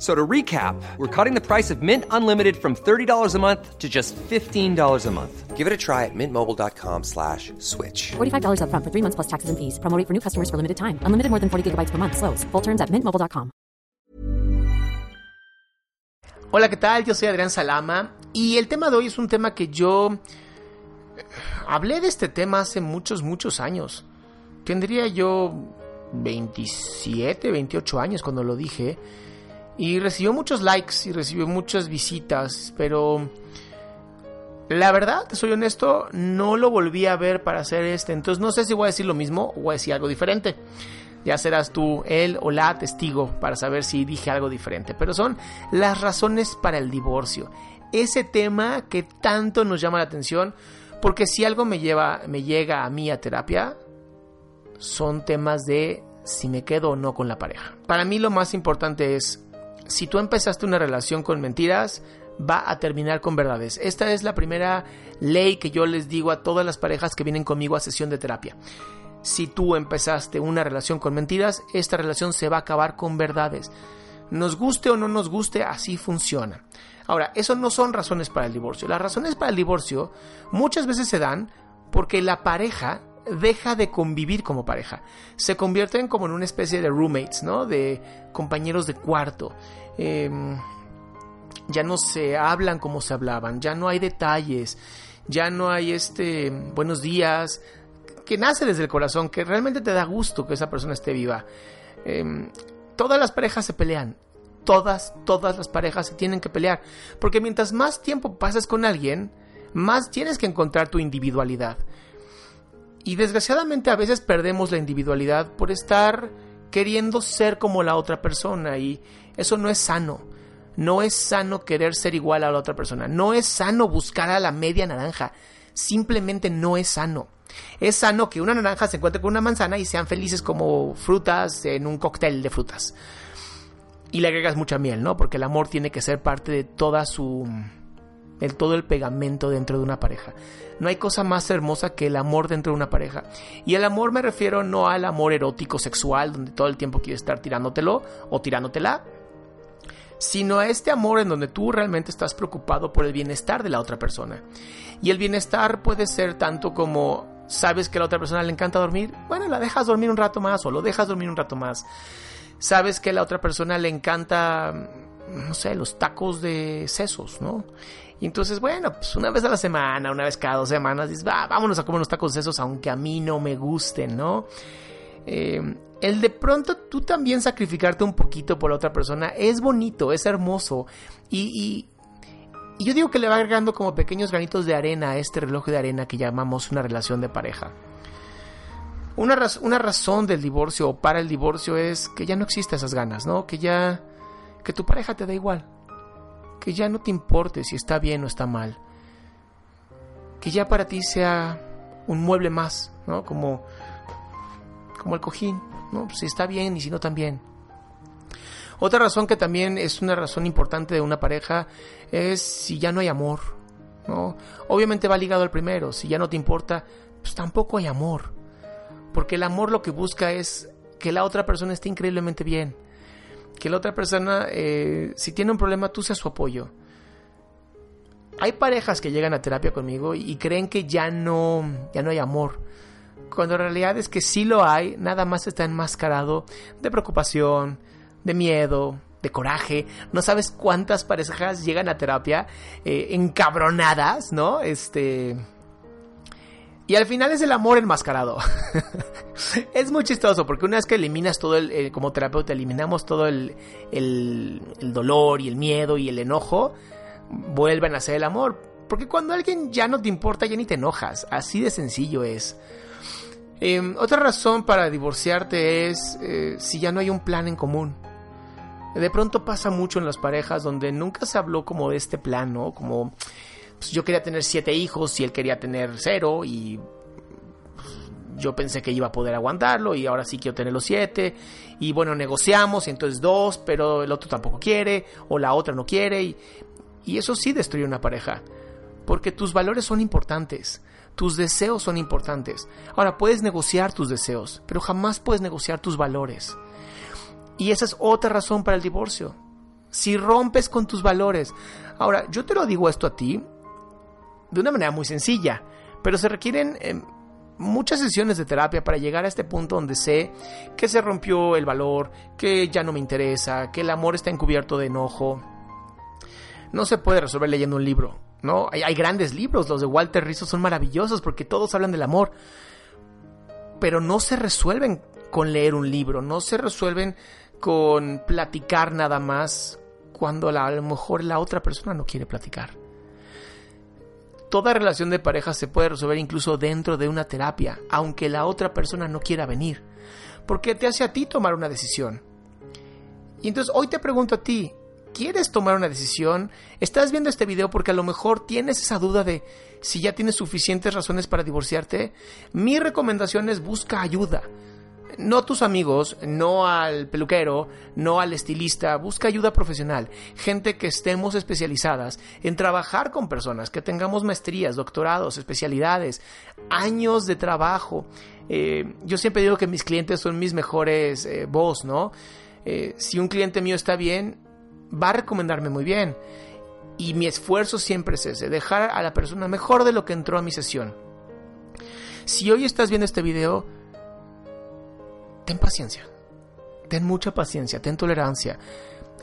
So to recap, we're cutting the price of Mint Unlimited from $30 a month to just $15 a month. Give it a try at mintmobile.com slash switch. $45 upfront for three months plus taxes and fees. Promo rate for new customers for limited time. Unlimited more than 40 gigabytes per month. Slows. Full terms at mintmobile.com. Hola, ¿qué tal? Yo soy Adrián Salama y el tema de hoy es un tema que yo eh, hablé de este tema hace muchos, muchos años. Tendría yo 27, 28 años cuando lo dije y recibió muchos likes y recibió muchas visitas, pero la verdad, te soy honesto, no lo volví a ver para hacer este, entonces no sé si voy a decir lo mismo o voy a decir algo diferente. Ya serás tú, él o la testigo para saber si dije algo diferente. Pero son las razones para el divorcio. Ese tema que tanto nos llama la atención. Porque si algo me lleva, me llega a mí a terapia, son temas de si me quedo o no con la pareja. Para mí lo más importante es, si tú empezaste una relación con mentiras, va a terminar con verdades. Esta es la primera ley que yo les digo a todas las parejas que vienen conmigo a sesión de terapia si tú empezaste una relación con mentiras, esta relación se va a acabar con verdades. Nos guste o no nos guste, así funciona. Ahora, eso no son razones para el divorcio. Las razones para el divorcio muchas veces se dan porque la pareja deja de convivir como pareja. Se convierten como en una especie de roommates, ¿no? De compañeros de cuarto. Eh, ya no se hablan como se hablaban, ya no hay detalles, ya no hay este buenos días, que nace desde el corazón, que realmente te da gusto que esa persona esté viva. Eh, todas las parejas se pelean. Todas, todas las parejas se tienen que pelear. Porque mientras más tiempo pasas con alguien, más tienes que encontrar tu individualidad. Y desgraciadamente a veces perdemos la individualidad por estar queriendo ser como la otra persona. Y eso no es sano. No es sano querer ser igual a la otra persona. No es sano buscar a la media naranja. Simplemente no es sano. Es sano que una naranja se encuentre con una manzana y sean felices como frutas en un cóctel de frutas. Y le agregas mucha miel, ¿no? Porque el amor tiene que ser parte de toda su. El, todo el pegamento dentro de una pareja. No hay cosa más hermosa que el amor dentro de una pareja. Y el amor me refiero no al amor erótico sexual, donde todo el tiempo quieres estar tirándotelo o tirándotela, sino a este amor en donde tú realmente estás preocupado por el bienestar de la otra persona. Y el bienestar puede ser tanto como sabes que a la otra persona le encanta dormir, bueno, la dejas dormir un rato más o lo dejas dormir un rato más. Sabes que a la otra persona le encanta, no sé, los tacos de sesos, ¿no? Y entonces, bueno, pues una vez a la semana, una vez cada dos semanas, dices, vámonos a comer unos tacos de sesos, aunque a mí no me gusten, ¿no? Eh, el de pronto tú también sacrificarte un poquito por la otra persona es bonito, es hermoso. Y, yo digo que le va agregando como pequeños granitos de arena a este reloj de arena que llamamos una relación de pareja. Una, una razón del divorcio o para el divorcio es que ya no existen esas ganas, ¿no? Que ya. que tu pareja te da igual. Que ya no te importe si está bien o está mal. Que ya para ti sea un mueble más, ¿no? Como. como el cojín. ¿no? Si está bien y si no también. Otra razón que también es una razón importante de una pareja es si ya no hay amor, ¿no? Obviamente va ligado al primero, si ya no te importa, pues tampoco hay amor. Porque el amor lo que busca es que la otra persona esté increíblemente bien. Que la otra persona, eh, si tiene un problema, tú seas su apoyo. Hay parejas que llegan a terapia conmigo y creen que ya no, ya no hay amor cuando en realidad es que sí lo hay, nada más está enmascarado de preocupación, de miedo, de coraje. No sabes cuántas parejas llegan a terapia eh, encabronadas, ¿no? Este. Y al final es el amor enmascarado. es muy chistoso porque una vez que eliminas todo el, eh, como terapeuta, eliminamos todo el, el, dolor y el miedo y el enojo, vuelven a ser el amor. Porque cuando alguien ya no te importa, ya ni te enojas. Así de sencillo es. Eh, otra razón para divorciarte es eh, si ya no hay un plan en común. De pronto pasa mucho en las parejas donde nunca se habló como de este plan, ¿no? Como pues, yo quería tener siete hijos y él quería tener cero y pues, yo pensé que iba a poder aguantarlo y ahora sí quiero tener los siete. Y bueno negociamos y entonces dos pero el otro tampoco quiere o la otra no quiere y, y eso sí destruye una pareja porque tus valores son importantes tus deseos son importantes. Ahora puedes negociar tus deseos pero jamás puedes negociar tus valores. Y esa es otra razón para el divorcio. Si rompes con tus valores. Ahora yo te lo digo esto a ti de una manera muy sencilla, pero se requieren eh, muchas sesiones de terapia para llegar a este punto donde sé que se rompió el valor, que ya no me interesa, que el amor está encubierto de enojo. No se puede resolver leyendo un libro, ¿no? Hay, hay grandes libros, los de Walter Rizzo son maravillosos porque todos hablan del amor, pero no se resuelven con leer un libro, no se resuelven con platicar nada más cuando a lo mejor la otra persona no quiere platicar toda relación de pareja se puede resolver incluso dentro de una terapia, aunque la otra persona no quiera venir, porque te hace a ti tomar una decisión. Y entonces hoy te pregunto a ti, ¿quieres tomar una decisión? ¿Estás viendo este video porque a lo mejor tienes esa duda de si ya tienes suficientes razones para divorciarte? Mi recomendación es busca ayuda no a tus amigos, no al peluquero, no al estilista, busca ayuda profesional, gente que estemos especializadas en trabajar con personas, que tengamos maestrías, doctorados, especialidades, años de trabajo. Eh, yo siempre digo que mis clientes son mis mejores eh, voz, ¿no? Eh, si un cliente mío está bien, va a recomendarme muy bien. Y mi esfuerzo siempre es ese, dejar a la persona mejor de lo que entró a mi sesión. Si hoy estás viendo este video, ten paciencia. Ten mucha paciencia, ten tolerancia.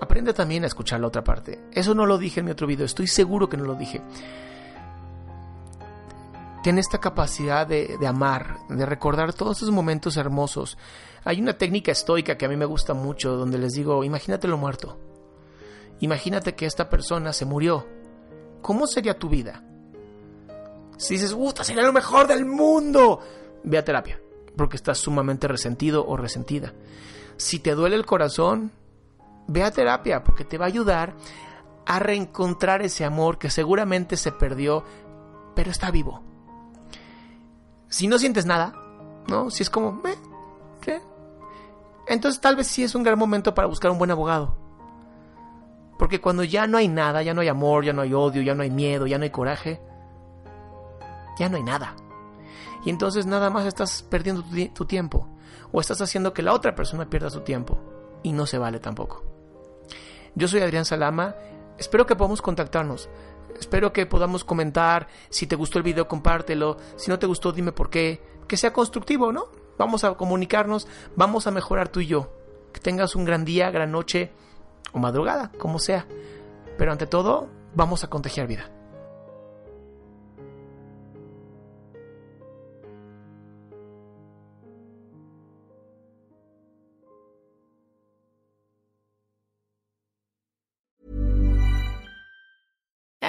Aprende también a escuchar la otra parte. Eso no lo dije en mi otro video, estoy seguro que no lo dije. Ten esta capacidad de, amar, de recordar todos esos momentos hermosos. Hay una técnica estoica que a mí me gusta mucho, donde les digo, imagínate lo muerto. Imagínate que esta persona se murió. ¿Cómo sería tu vida? Si dices, ¡Puta, sería lo mejor del mundo! Ve a terapia porque estás sumamente resentido o resentida. Si te duele el corazón, ve a terapia porque te va a ayudar a reencontrar ese amor que seguramente se perdió, pero está vivo. Si no sientes nada, ¿no? Si es como, eh, ¿qué? Entonces tal vez sí es un gran momento para buscar un buen abogado. Porque cuando ya no hay nada, ya no hay amor, ya no hay odio, ya no hay miedo, ya no hay coraje, ya no hay nada. Y entonces nada más estás perdiendo tu, tiempo. O estás haciendo que la otra persona pierda su tiempo. Y no se vale tampoco. Yo soy Adrián Salama. Espero que podamos contactarnos. Espero que podamos comentar. Si te gustó el video, compártelo. Si no te gustó, dime por qué. Que sea constructivo, ¿no? Vamos a comunicarnos. Vamos a mejorar tú y yo. Que tengas un gran día, gran noche o madrugada, como sea. Pero ante todo, vamos a contagiar vida.